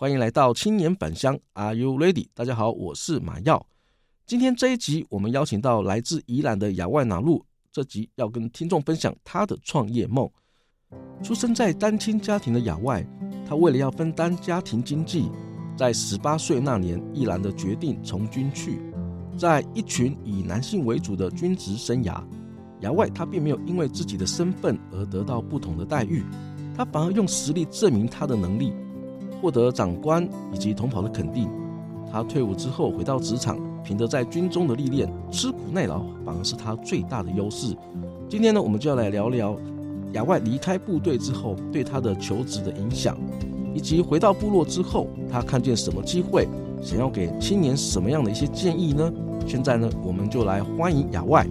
欢迎来到青年返乡，Are you ready？大家好，我是马耀。今天这一集，我们邀请到来自宜兰的亚外拿路，这集要跟听众分享他的创业梦。出生在单亲家庭的亚外，他为了要分担家庭经济，在十八岁那年毅然的决定从军去。在一群以男性为主的军职生涯，亚外他并没有因为自己的身份而得到不同的待遇，他反而用实力证明他的能力。获得长官以及同袍的肯定，他退伍之后回到职场，凭着在军中的历练，吃苦耐劳反而是他最大的优势。今天呢，我们就要来聊聊亚外离开部队之后对他的求职的影响，以及回到部落之后他看见什么机会，想要给青年什么样的一些建议呢？现在呢，我们就来欢迎亚外。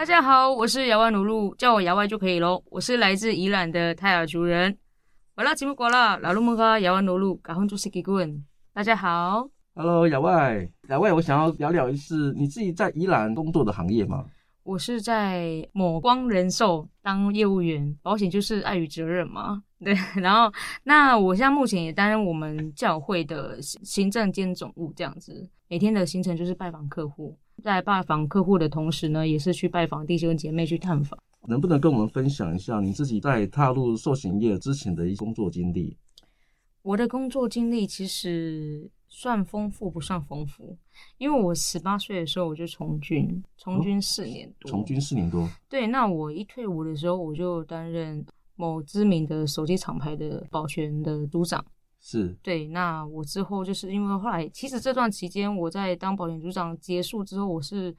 大家好，我是姚外努路，叫我姚外就可以喽。我是来自宜兰的泰雅族人。完了，节目过了，老路们哈，亚外努路，赶快做 C G 顾问。大家好，Hello，亚外，亚外，我想要聊聊一次你自己在宜兰工作的行业吗？我是在某光人寿当业务员，保险就是爱与责任嘛。对，然后那我现在目前也担任我们教会的行政兼总务这样子，每天的行程就是拜访客户。在拜访客户的同时呢，也是去拜访弟兄姐妹去探访。能不能跟我们分享一下你自己在踏入寿险业之前的一工作经历？我的工作经历其实算丰富不算丰富，因为我十八岁的时候我就从军，从军四年多。从军四年多。对，那我一退伍的时候，我就担任某知名的手机厂牌的保全的组长。是对，那我之后就是因为后来，其实这段期间我在当保险组长结束之后，我是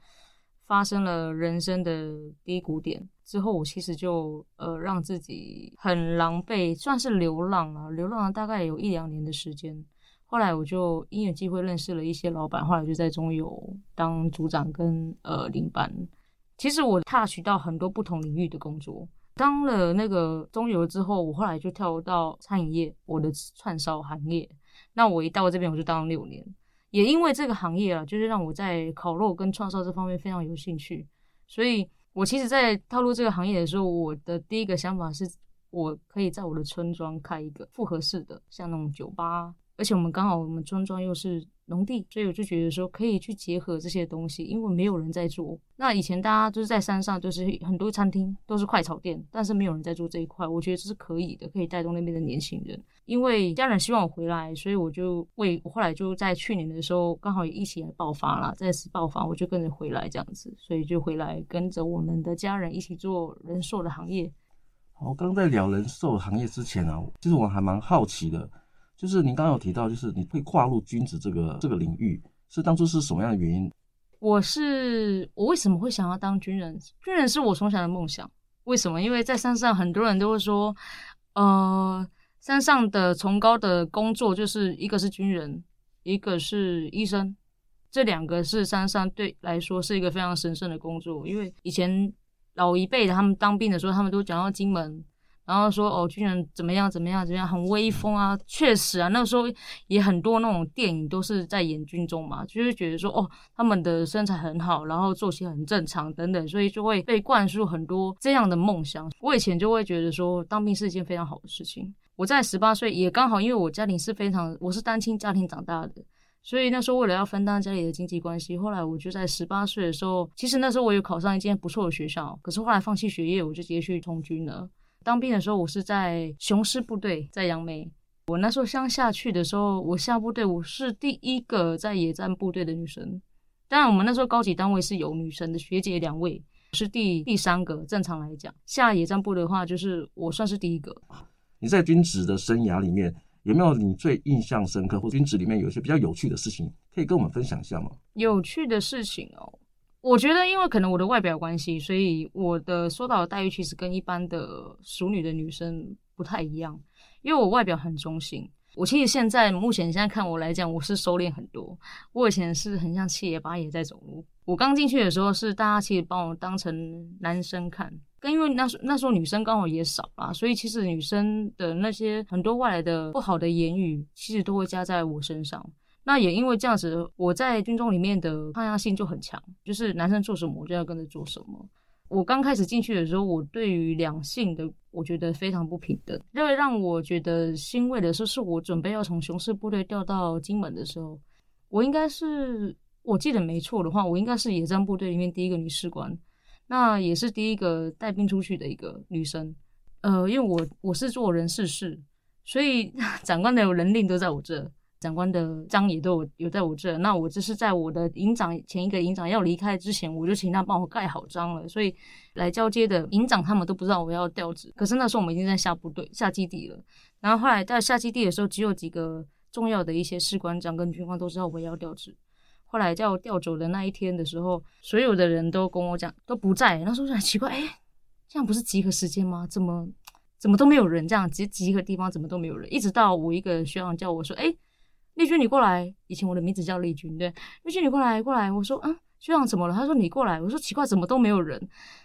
发生了人生的低谷点。之后我其实就呃让自己很狼狈，算是流浪了，流浪了大概有一两年的时间。后来我就因缘际会认识了一些老板，后来就在中油当组长跟呃领班。其实我 touch 到很多不同领域的工作。当了那个中油之后，我后来就跳到餐饮业，我的串烧行业。那我一到这边，我就当了六年。也因为这个行业啊，就是让我在烤肉跟串烧这方面非常有兴趣。所以我其实，在踏入这个行业的时候，我的第一个想法是，我可以在我的村庄开一个复合式的，像那种酒吧。而且我们刚好，我们村庄又是农地，所以我就觉得说可以去结合这些东西，因为没有人在做。那以前大家都是在山上，就是很多餐厅都是快炒店，但是没有人在做这一块。我觉得这是可以的，可以带动那边的年轻人。因为家人希望我回来，所以我就为我后来就在去年的时候刚好也一起爆发了，再次爆发，我就跟着回来这样子，所以就回来跟着我们的家人一起做人寿的行业。好，刚在聊人寿行业之前啊，其实我还蛮好奇的。就是您刚刚有提到，就是你会跨入君子这个这个领域，是当初是什么样的原因？我是我为什么会想要当军人？军人是我从小的梦想。为什么？因为在山上，很多人都会说，呃，山上的崇高的工作就是一个是军人，一个是医生，这两个是山上对来说是一个非常神圣的工作。因为以前老一辈的他们当兵的时候，他们都讲到金门。然后说哦，军人怎么样怎么样怎么样，很威风啊！确实啊，那时候也很多那种电影都是在演军中嘛，就是觉得说哦，他们的身材很好，然后作息很正常等等，所以就会被灌输很多这样的梦想。我以前就会觉得说，当兵是一件非常好的事情。我在十八岁也刚好，因为我家庭是非常，我是单亲家庭长大的，所以那时候为了要分担家里的经济关系，后来我就在十八岁的时候，其实那时候我有考上一间不错的学校，可是后来放弃学业，我就直接去从军了。当兵的时候，我是在雄狮部队，在杨梅。我那时候乡下去的时候，我下部队，我是第一个在野战部队的女生。当然，我们那时候高级单位是有女生的学姐两位，是第第三个。正常来讲，下野战部的话，就是我算是第一个。你在军职的生涯里面，有没有你最印象深刻，或军职里面有一些比较有趣的事情，可以跟我们分享一下吗？有趣的事情哦，我觉得因为可能我的外表关系，所以我的受到的待遇其实跟一般的熟女的女生不太一样，因为我外表很中性。我其实现在目前现在看我来讲，我是收敛很多。我以前是很像七爷八爷在走路。我刚进去的时候是大家其实把我当成男生看，跟因为那时那时候女生刚好也少啦，所以其实女生的那些很多外来的不好的言语，其实都会加在我身上。那也因为这样子，我在军中里面的抗压性就很强，就是男生做什么我就要跟着做什么。我刚开始进去的时候，我对于两性的我觉得非常不平等。因为让我觉得欣慰的是，是我准备要从雄狮部队调到金门的时候，我应该是我记得没错的话，我应该是野战部队里面第一个女士官，那也是第一个带兵出去的一个女生。呃，因为我我是做人事室，所以 长官的人令都在我这。长官的章也都有有在我这，那我这是在我的营长前一个营长要离开之前，我就请他帮我盖好章了。所以来交接的营长他们都不知道我要调职，可是那时候我们已经在下部队下基地了。然后后来在下基地的时候，只有几个重要的一些士官长跟军官都知道我要调职。后来叫我调走的那一天的时候，所有的人都跟我讲都不在。那时候就很奇怪，哎，这样不是集合时间吗？怎么怎么都没有人？这样集集合地方怎么都没有人？一直到我一个学长叫我说，哎。丽君，你过来。以前我的名字叫丽君，对。丽君，你过来，过来。我说，嗯，学长怎么了？他说你过来。我说奇怪，怎么都没有人？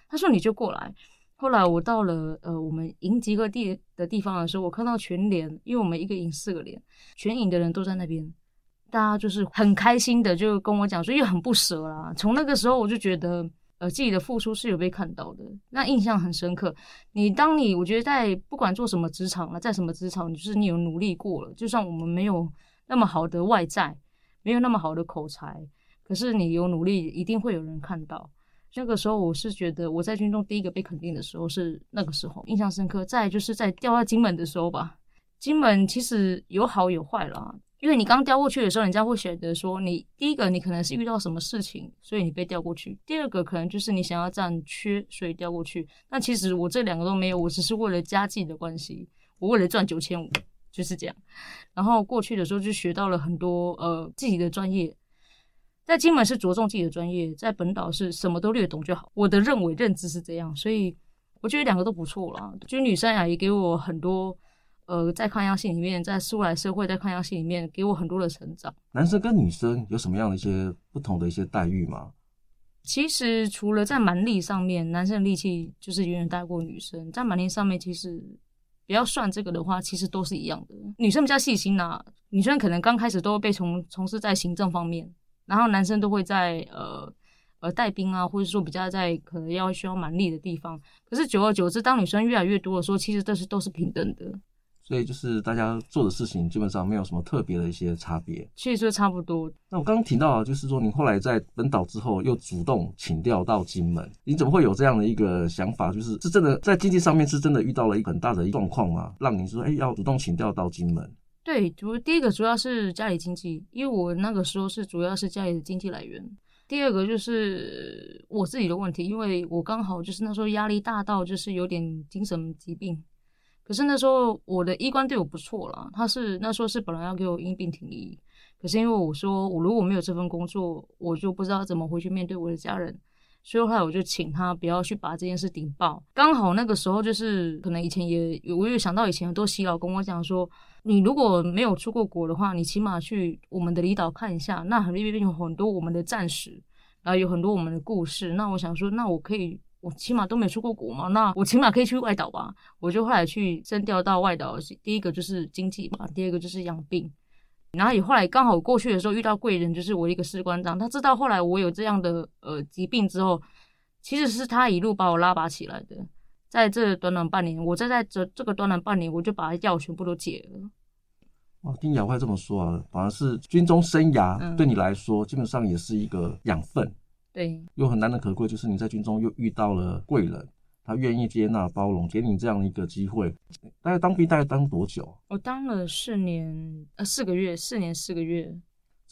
他说你就过来。后来我到了呃我们营集合地的地方的时候，我看到全连，因为我们一个营四个连，全营的人都在那边，大家就是很开心的就跟我讲说，又很不舍啦。从那个时候我就觉得，呃，自己的付出是有被看到的，那印象很深刻。你当你我觉得在不管做什么职场了，在什么职场，就是你有努力过了，就算我们没有。那么好的外在，没有那么好的口才，可是你有努力，一定会有人看到。那个时候，我是觉得我在军中第一个被肯定的时候是那个时候，印象深刻。再就是在调到金门的时候吧，金门其实有好有坏啦。因为你刚调过去的时候，人家会选择说你第一个你可能是遇到什么事情，所以你被调过去；第二个可能就是你想要占缺，所以调过去。但其实我这两个都没有，我只是为了家计的关系，我为了赚九千五。就是这样，然后过去的时候就学到了很多呃自己的专业，在金门是着重自己的专业，在本岛是什么都略懂就好。我的认为认知是这样，所以我觉得两个都不错啦。军旅生涯也给我很多呃在抗压性里面，在出来社会在抗压性里面给我很多的成长。男生跟女生有什么样的一些不同的一些待遇吗？其实除了在蛮力上面，男生的力气就是远远大过女生，在蛮力上面其实。不要算这个的话，其实都是一样的。女生比较细心呐、女生可能刚开始都会被从从事在行政方面，然后男生都会在呃呃带兵啊，或者说比较在可能要需要蛮力的地方。可是久而久之，当女生越来越多的时候，其实这是都是平等的。所以就是大家做的事情基本上没有什么特别的一些差别，其实就差不多。那我刚刚提到啊，就是说你后来在本岛之后又主动请调到金门，你怎么会有这样的一个想法？就是是真的在经济上面是真的遇到了一个很大的状况吗？让你说哎、欸、要主动请调到金门？对，主第一个主要是家里经济，因为我那个时候是主要是家里的经济来源。第二个就是我自己的问题，因为我刚好就是那时候压力大到就是有点精神疾病。可是那时候我的医官对我不错啦，他是那时候是本来要给我因病停医，可是因为我说我如果没有这份工作，我就不知道怎么回去面对我的家人，所以后来我就请他不要去把这件事顶爆。刚好那个时候就是可能以前也有，我有想到以前很多耆老跟我讲说，你如果没有出过国的话，你起码去我们的离岛看一下，那里面有很多我们的战史，然后有很多我们的故事。那我想说，那我可以。我起码都没出过国嘛，那我起码可以去外岛吧。我就后来去征调到外岛，第一个就是经济嘛，第二个就是养病。然后也后来刚好过去的时候遇到贵人，就是我一个士官长，他知道后来我有这样的呃疾病之后，其实是他一路把我拉拔起来的。在这短短半年，我在在这这个短短半年，我就把药全部都戒了。哦，听亚会这么说啊，反而是军中生涯对你来说，嗯、基本上也是一个养分。对，又很难能可贵，就是你在军中又遇到了贵人，他愿意接纳包容，给你这样一个机会。大概当兵大概当多久？我当了四年，呃，四个月，四年四个月。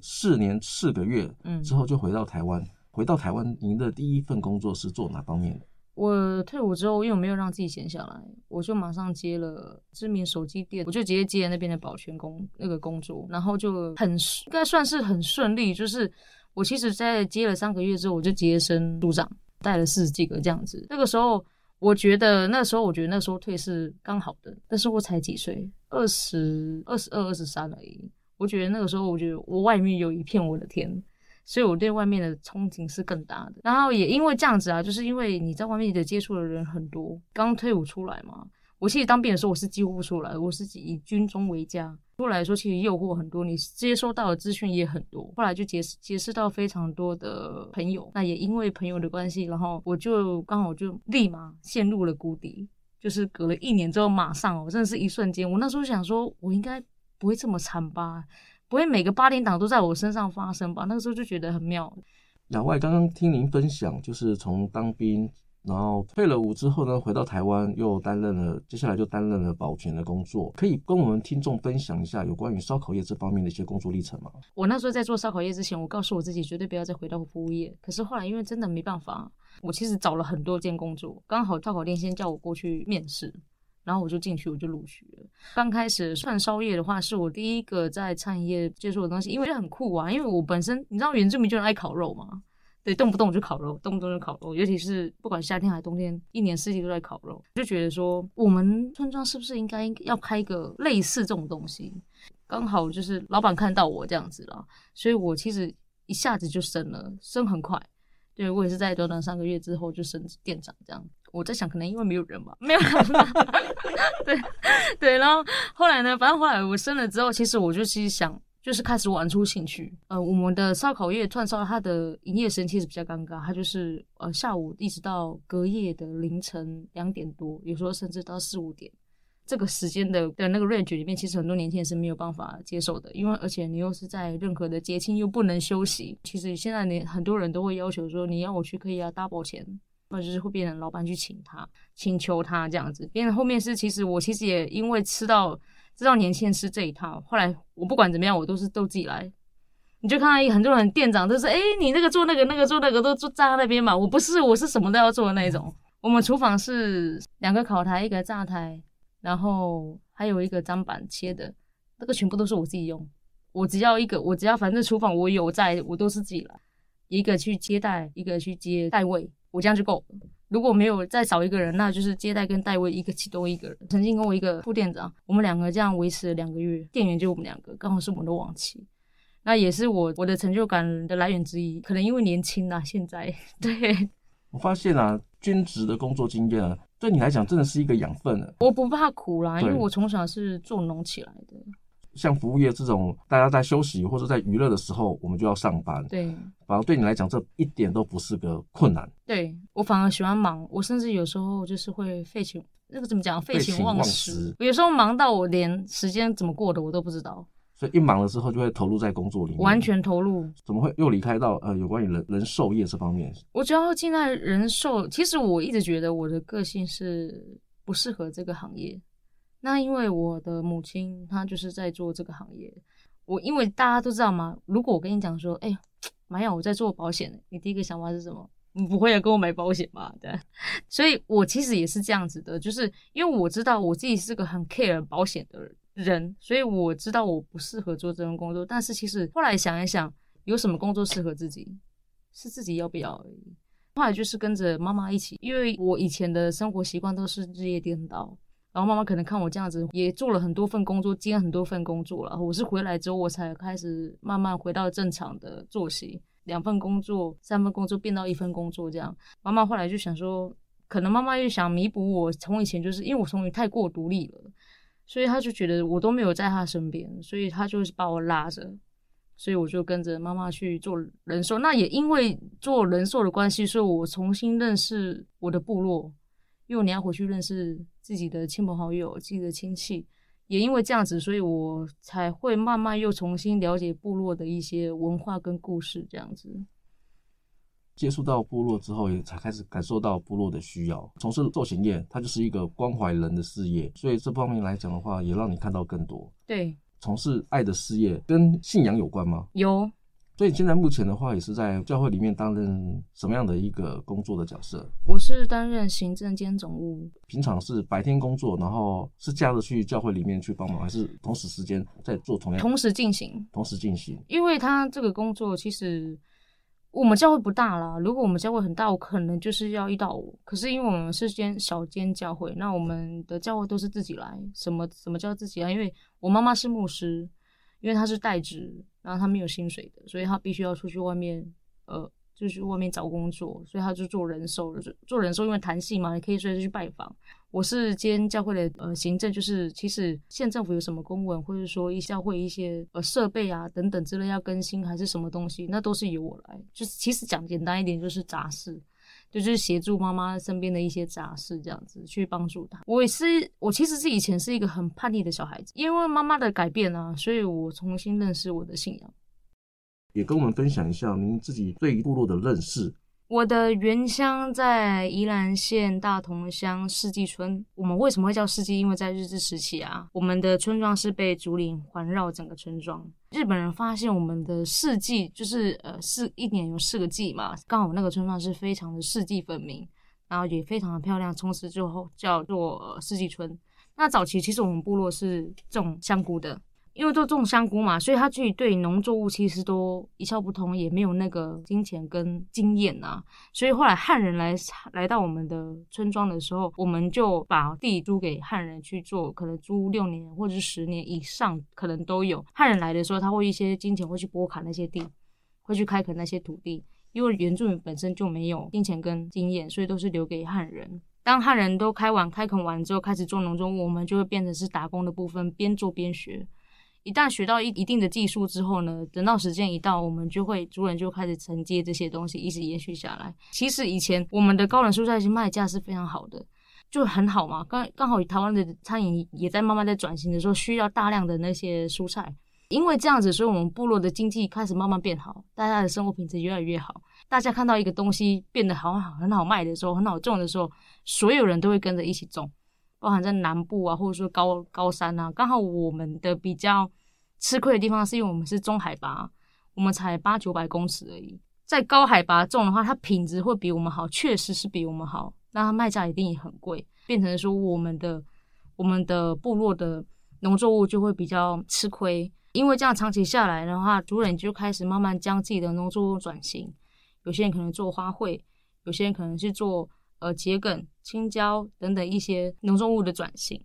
四年四个月，嗯，之后就回到台湾。嗯、回到台湾，您的第一份工作是做哪方面的？我退伍之后，因为我没有让自己闲下来，我就马上接了知名手机店，我就直接接那边的保全工那个工作，然后就很应该算是很顺利。就是我其实，在接了三个月之后，我就接升组长，带了四十几个这样子。那个时候，我觉得那时候，我觉得那时候退是刚好的，但是我才几岁，二十二、十二、二十三而已。我觉得那个时候，我觉得我外面有一片我的天。所以我对外面的憧憬是更大的，然后也因为这样子啊，就是因为你在外面的接触的人很多，刚退伍出来嘛，我其实当兵的时候我是几乎不出来，我是以军中为家。出来说其实诱惑很多，你接收到的资讯也很多，后来就结识结识到非常多的朋友，那也因为朋友的关系，然后我就刚好就立马陷入了谷底，就是隔了一年之后马上哦，真的是一瞬间，我那时候想说我应该不会这么惨吧。不会每个八点档都在我身上发生吧？那个时候就觉得很妙。老外刚刚听您分享，就是从当兵，然后退了伍之后呢，回到台湾又担任了，接下来就担任了保全的工作。可以跟我们听众分享一下有关于烧烤业这方面的一些工作历程吗？我那时候在做烧烤业之前，我告诉我自己绝对不要再回到服务业。可是后来因为真的没办法，我其实找了很多间工作，刚好烧烤店先叫我过去面试。然后我就进去，我就录取了。刚开始串烧业的话，是我第一个在餐饮业接触的东西，因为很酷啊。因为我本身你知道原住民就很爱烤肉嘛，对，动不动就烤肉，动不动就烤肉，尤其是不管夏天还是冬天，一年四季都在烤肉。就觉得说，我们村庄是不是应该要开一个类似这种东西？刚好就是老板看到我这样子了，所以我其实一下子就升了，升很快。对，我也是在短短三个月之后就升店长这样。我在想，可能因为没有人吧，没有人。对 对，然后后来呢，反正后来我升了之后，其实我就其实想，就是开始玩出兴趣。呃，我们的烧烤业串烧，它的营业时间其实比较尴尬，它就是呃下午一直到隔夜的凌晨两点多，有时候甚至到四五点。这个时间的的那个 range 里面，其实很多年轻人是没有办法接受的，因为而且你又是在任何的节庆又不能休息。其实现在你很多人都会要求说，你要我去可以啊 double 钱，或者就是会变成老板去请他，请求他这样子。变成后面是其实我其实也因为吃到知道年轻人吃这一套，后来我不管怎么样，我都是都自己来。你就看到一很多人店长都是，哎，你那个做那个那个做那个都做在那边嘛，我不是，我是什么都要做的那一种。我们厨房是两个烤台，一个炸台。然后还有一个砧板切的，那个全部都是我自己用。我只要一个，我只要反正厨房我有在，我都是自己来。一个去接待，一个去接待位，我这样就够了。如果没有再找一个人，那就是接待跟待位一个其中一个人。曾经跟我一个副店长，我们两个这样维持了两个月，店员就我们两个，刚好是我们的往期。那也是我我的成就感的来源之一。可能因为年轻啊，现在 对。我发现啊，兼职的工作经验啊。对你来讲，真的是一个养分了。我不怕苦啦，因为我从小是做农起来的。像服务业这种，大家在休息或者在娱乐的时候，我们就要上班。对，反而对你来讲，这一点都不是个困难。对，我反而喜欢忙，我甚至有时候就是会废寝，那个怎么讲？废寝忘食。有时候忙到我连时间怎么过的我都不知道。所以一忙了之后就会投入在工作里面，完全投入。怎么会又离开到呃有关于人人寿业这方面？我主要进在人寿，其实我一直觉得我的个性是不适合这个行业。那因为我的母亲她就是在做这个行业，我因为大家都知道嘛，如果我跟你讲说，哎，妈呀我在做保险，你第一个想法是什么？你不会要跟我买保险吧？对。所以我其实也是这样子的，就是因为我知道我自己是个很 care 保险的人。所以我知道我不适合做这份工作，但是其实后来想一想，有什么工作适合自己，是自己要不要而已。后来就是跟着妈妈一起，因为我以前的生活习惯都是日夜颠倒，然后妈妈可能看我这样子，也做了很多份工作，兼很多份工作了。我是回来之后，我才开始慢慢回到正常的作息，两份工作、三份工作变到一份工作这样。妈妈后来就想说，可能妈妈又想弥补我从以前就是因为我从小太过独立了。所以他就觉得我都没有在他身边，所以他就是把我拉着，所以我就跟着妈妈去做人寿。那也因为做人寿的关系，所以我重新认识我的部落，因为你要回去认识自己的亲朋好友、自己的亲戚。也因为这样子，所以我才会慢慢又重新了解部落的一些文化跟故事，这样子。接触到部落之后，也才开始感受到部落的需要。从事寿险业，它就是一个关怀人的事业，所以这方面来讲的话，也让你看到更多。对，从事爱的事业，跟信仰有关吗？有。所以现在目前的话，也是在教会里面担任什么样的一个工作的角色？我是担任行政兼总务。平常是白天工作，然后是假日去教会里面去帮忙，还是同时时间在做同样？同时进行，同时进行。因为他这个工作其实我们教会不大啦，如果我们教会很大，我可能就是要一到五。可是因为我们是间小间教会，那我们的教会都是自己来。什么什么叫自己来？因为我妈妈是牧师，因为她是代职。然后他没有薪水的，所以他必须要出去外面，呃，就去外面找工作，所以他就做人手，做人手，因为弹性嘛，你可以随时去拜访。我是兼教会的呃行政，就是其实县政府有什么公文，或者说一教会一些呃设备啊等等之类要更新还是什么东西，那都是由我来。就是其实讲简单一点，就是杂事。就是协助妈妈身边的一些杂事，这样子去帮助她。我也是，我其实是以前是一个很叛逆的小孩子，因为妈妈的改变啊，所以我重新认识我的信仰。也跟我们分享一下您自己对部落的认识。我的原乡在宜兰县大同乡四季村。我们为什么会叫四季？因为在日治时期啊，我们的村庄是被竹林环绕整个村庄。日本人发现我们的四季就是呃四一年有四个季嘛，刚好那个村庄是非常的四季分明，然后也非常的漂亮，从此之后叫做、四季村。那早期其实我们部落是种香菇的。因为都种香菇嘛，所以他自己对农作物其实都一窍不通，也没有那个金钱跟经验啊。所以后来汉人来来到我们的村庄的时候，我们就把地租给汉人去做，可能租六年或者是十年以上，可能都有。汉人来的时候，他会一些金钱会去拨砍那些地，会去开垦那些土地。因为原住民本身就没有金钱跟经验，所以都是留给汉人。当汉人都开完开垦完之后，开始做农作物，我们就会变成是打工的部分，边做边学。一旦学到一一定的技术之后呢，等到时间一到，我们就会族人就开始承接这些东西，一直延续下来。其实以前我们的高冷蔬菜是卖价是非常好的，就很好嘛。刚刚好台湾的餐饮也在慢慢在转型的时候，需要大量的那些蔬菜。因为这样子，所以我们部落的经济开始慢慢变好，大家的生活品质越来越好。大家看到一个东西变得好好很好卖的时候，很好种的时候，所有人都会跟着一起种。包含在南部啊，或者说高高山啊，刚好我们的比较吃亏的地方是因为我们是中海拔，我们才八九百公尺而已。在高海拔种的话，它品质会比我们好，确实是比我们好。那它卖价一定也很贵，变成说我们的我们的部落的农作物就会比较吃亏。因为这样长期下来的话，族人就开始慢慢将自己的农作物转型，有些人可能做花卉，有些人可能是做。呃，桔梗、青椒等等一些农作物的转型，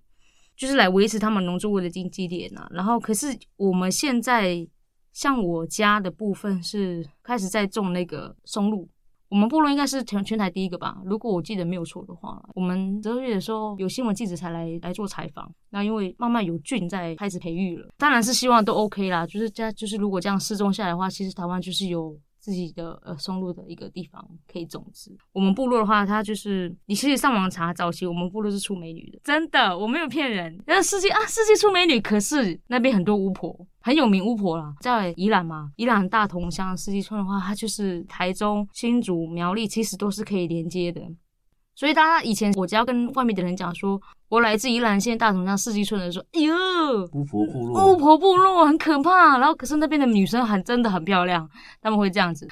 就是来维持他们农作物的经济链呐。然后，可是我们现在像我家的部分是开始在种那个松露，我们部落应该是全全台第一个吧？如果我记得没有错的话，我们十二月的时候有新闻记者才来来做采访。那因为慢慢有菌在开始培育了，当然是希望都 OK 啦。就是这就是如果这样试种下来的话，其实台湾就是有。自己的呃松露的一个地方可以种植。我们部落的话，它就是你其实上网查，早期我们部落是出美女的，真的，我没有骗人。那世界啊，世界出美女，可是那边很多巫婆，很有名巫婆啦，在宜兰嘛，宜兰大同乡四季村的话，它就是台中、新竹、苗栗，其实都是可以连接的。所以大家以前我只要跟外面的人讲说，我来自宜兰县大同乡四季村的人说，哎呦，巫婆部落，巫婆部落很可怕。然后可是那边的女生很真的很漂亮，他们会这样子。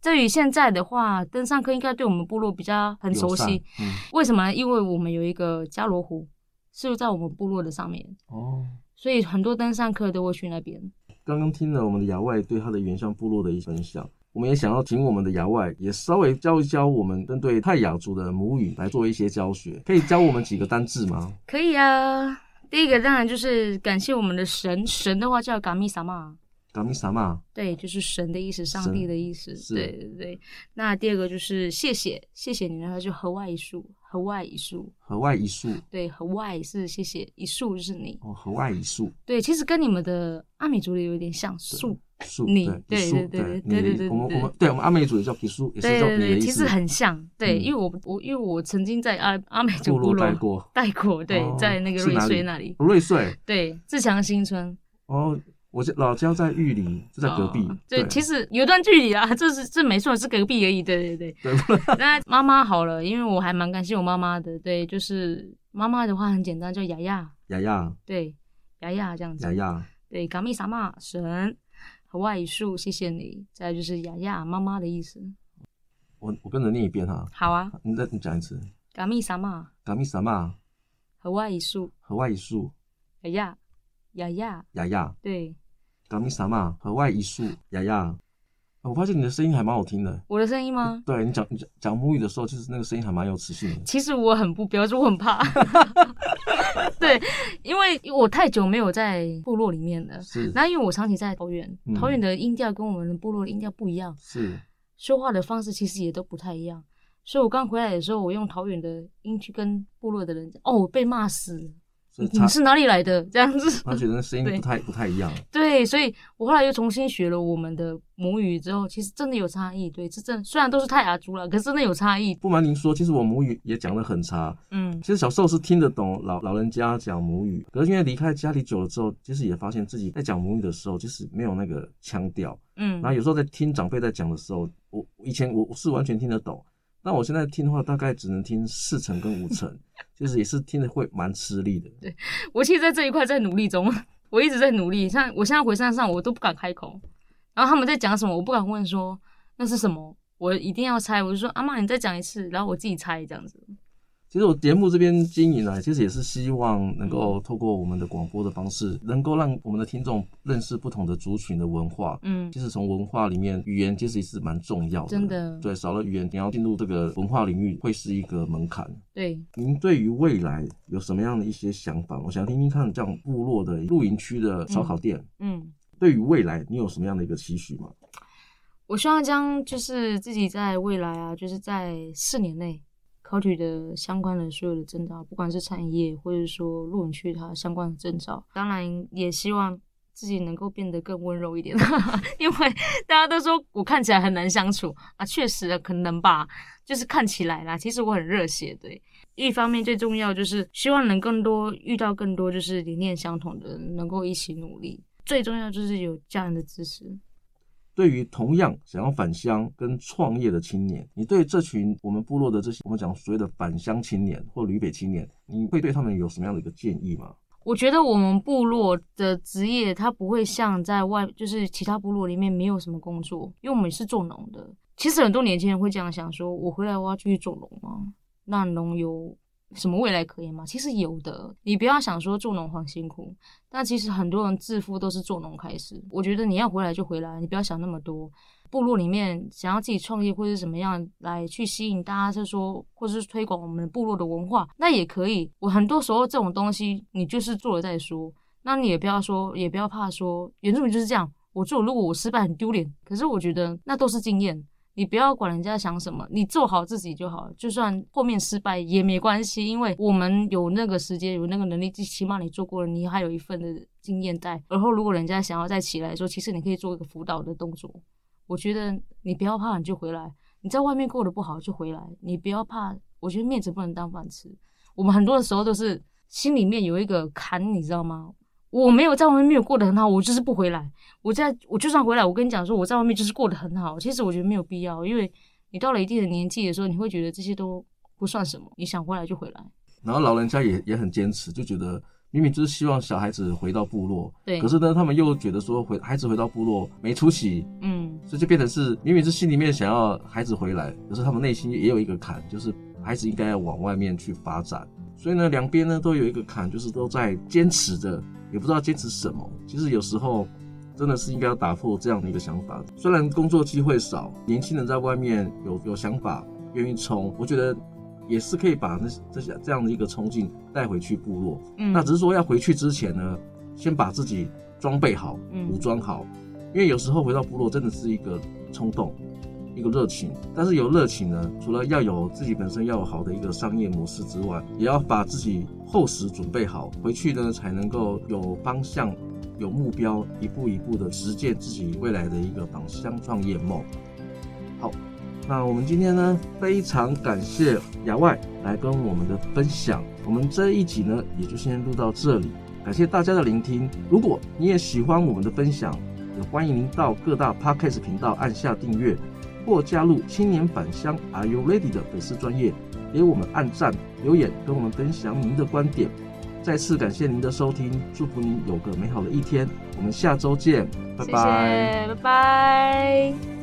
至于现在的话，登山客应该对我们部落比较很熟悉。嗯，为什么呢？因为我们有一个加罗湖，是在我们部落的上面哦，所以很多登山客都会去那边。刚刚听了我们的亚外对他的原乡部落的一分享。我们也想要请我们的亚外也稍微教一教我们针对泰雅族的母语来做一些教学，可以教我们几个单字吗？可以啊，第一个当然就是感谢我们的神，神的话叫嘎米萨玛，嘎米萨玛，对，就是神的意思，上帝的意思，对对对。那第二个就是谢谢，谢谢你然后就河外一树。河外一树，河外一树，对，河外是谢谢，一树就是你。哦，河外一树，对，其实跟你们的阿美族的有点像，树树，你，对对对对对对，我们我们对我们阿美族也叫皮树，也是叫皮的意思。其实很像，对，因为我我因为我曾经在阿阿美族部落待过，待过，对，在那个瑞穗那里，瑞穗，对，自强新村，哦。我老家在玉里，就在隔壁。哦、对，其实有段距离啊，这是这没错，是隔壁而已。对对对。那妈妈好了，因为我还蛮感谢我妈妈的。对，就是妈妈的话很简单，叫雅雅。雅雅。对，雅雅这样子。雅雅。对，嘎密萨玛神和外语树，谢谢你。再来就是雅雅妈妈的意思。我我跟着念一遍哈。好啊，你再你讲一次。嘎密萨玛，嘎密萨玛和外语树，和外语树。雅雅，雅雅，雅雅。对，嘎密萨玛和外语树，雅雅。我发现你的声音还蛮好听的。我的声音吗？对，你讲你讲讲母语的时候，其实那个声音还蛮有磁性的。其实我很不标准，我很怕。对，因为我太久没有在部落里面了。是。那因为我长期在桃园，嗯、桃园的音调跟我们的部落的音调不一样。是。说话的方式其实也都不太一样，所以我刚回来的时候，我用桃园的音去跟部落的人讲，哦，被骂死。你是哪里来的？这样子，他觉得声音不太不太一样。对，所以我后来又重新学了我们的母语之后，其实真的有差异。对，这真虽然都是泰雅族了，可是真的有差异。不瞒您说，其实我母语也讲的很差。嗯，其实小时候是听得懂老老人家讲母语，可是因为离开家里久了之后，其实也发现自己在讲母语的时候，其实没有那个腔调。嗯，然后有时候在听长辈在讲的时候，我以前我是完全听得懂。那我现在听的话，大概只能听四成跟五成，就是也是听得会蛮吃力的。对，我其实在这一块在努力中，我一直在努力。像我现在回山上，我都不敢开口，然后他们在讲什么，我不敢问说那是什么，我一定要猜。我就说阿妈，你再讲一次，然后我自己猜这样子。其实我节目这边经营呢，其实也是希望能够透过我们的广播的方式，能够让我们的听众认识不同的族群的文化。嗯，其实从文化里面，语言其实也是蛮重要的。真的，对，少了语言，你要进入这个文化领域，会是一个门槛。对，您对于未来有什么样的一些想法？我想听听看，这样部落的露营区的烧烤店，嗯，嗯，对于未来你有什么样的一个期许吗？我希望将就是自己在未来啊，就是在四年内。考取的相关的所有的证照，不管是产业或者说露营区它相关的证照，当然也希望自己能够变得更温柔一点，因为大家都说我看起来很难相处啊，确实可能吧，就是看起来啦，其实我很热血，对。一方面最重要就是希望能更多遇到更多就是理念相同的人，能够一起努力，最重要就是有家人的支持。对于同样想要返乡跟创业的青年，你对这群我们部落的这些我们讲所谓的返乡青年或旅北青年，你会对他们有什么样的一个建议吗？我觉得我们部落的职业，它不会像在外，就是其他部落里面没有什么工作，因为我们是做农的。其实很多年轻人会这样想说：我回来我要继续做农吗？那农有什么未来可言吗？其实有的，你不要想说做农很辛苦，但其实很多人致富都是做农开始。我觉得你要回来就回来，你不要想那么多。部落里面想要自己创业或者怎么样来去吸引大家，是说或者是推广我们部落的文化，那也可以。我很多时候这种东西，你就是做了再说，那你也不要说，也不要怕说原住民就是这样。我做如果我失败很丢脸，可是我觉得那都是经验。你不要管人家想什么，你做好自己就好，就算后面失败也没关系，因为我们有那个时间，有那个能力，最起码你做过了，你还有一份的经验在。而后如果人家想要再起来说，其实你可以做一个辅导的动作。我觉得你不要怕，你就回来。你在外面过得不好就回来，你不要怕。我觉得面子不能当饭吃。我们很多的时候都是心里面有一个坎，你知道吗？我没有在外面没有过得很好，我就是不回来。我在我就算回来，我跟你讲说我在外面就是过得很好。其实我觉得没有必要，因为你到了一定的年纪的时候，你会觉得这些都不算什么。你想回来就回来。然后老人家也也很坚持，就觉得明明就是希望小孩子回到部落，对。可是呢，他们又觉得说回孩子回到部落没出息，嗯，所以就变成是明明是心里面想要孩子回来，可是他们内心也有一个坎，就是孩子应该要往外面去发展。所以呢，两边呢都有一个坎，就是都在坚持着，也不知道坚持什么。其实有时候真的是应该要打破这样的一个想法。虽然工作机会少，年轻人在外面有有想法，愿意冲，我觉得也是可以把那这些这样的一个冲劲带回去部落。嗯，那只是说要回去之前呢，先把自己装备好，武装好，因为有时候回到部落真的是一个冲动。一个热情，但是有热情呢，除了要有自己本身要有好的一个商业模式之外，也要把自己厚实准备好，回去呢才能够有方向、有目标，一步一步的实践自己未来的一个返乡创业梦。好，那我们今天呢，非常感谢亚外来跟我们的分享，我们这一集呢也就先录到这里，感谢大家的聆听。如果你也喜欢我们的分享，也欢迎您到各大 Podcast 频道按下订阅。或加入青年返乡 are you ready 的粉丝专业给我们按赞留言跟我们分享您的观点。再次感谢您的收听祝福您有个美好的一天我们下周见拜拜。拜拜。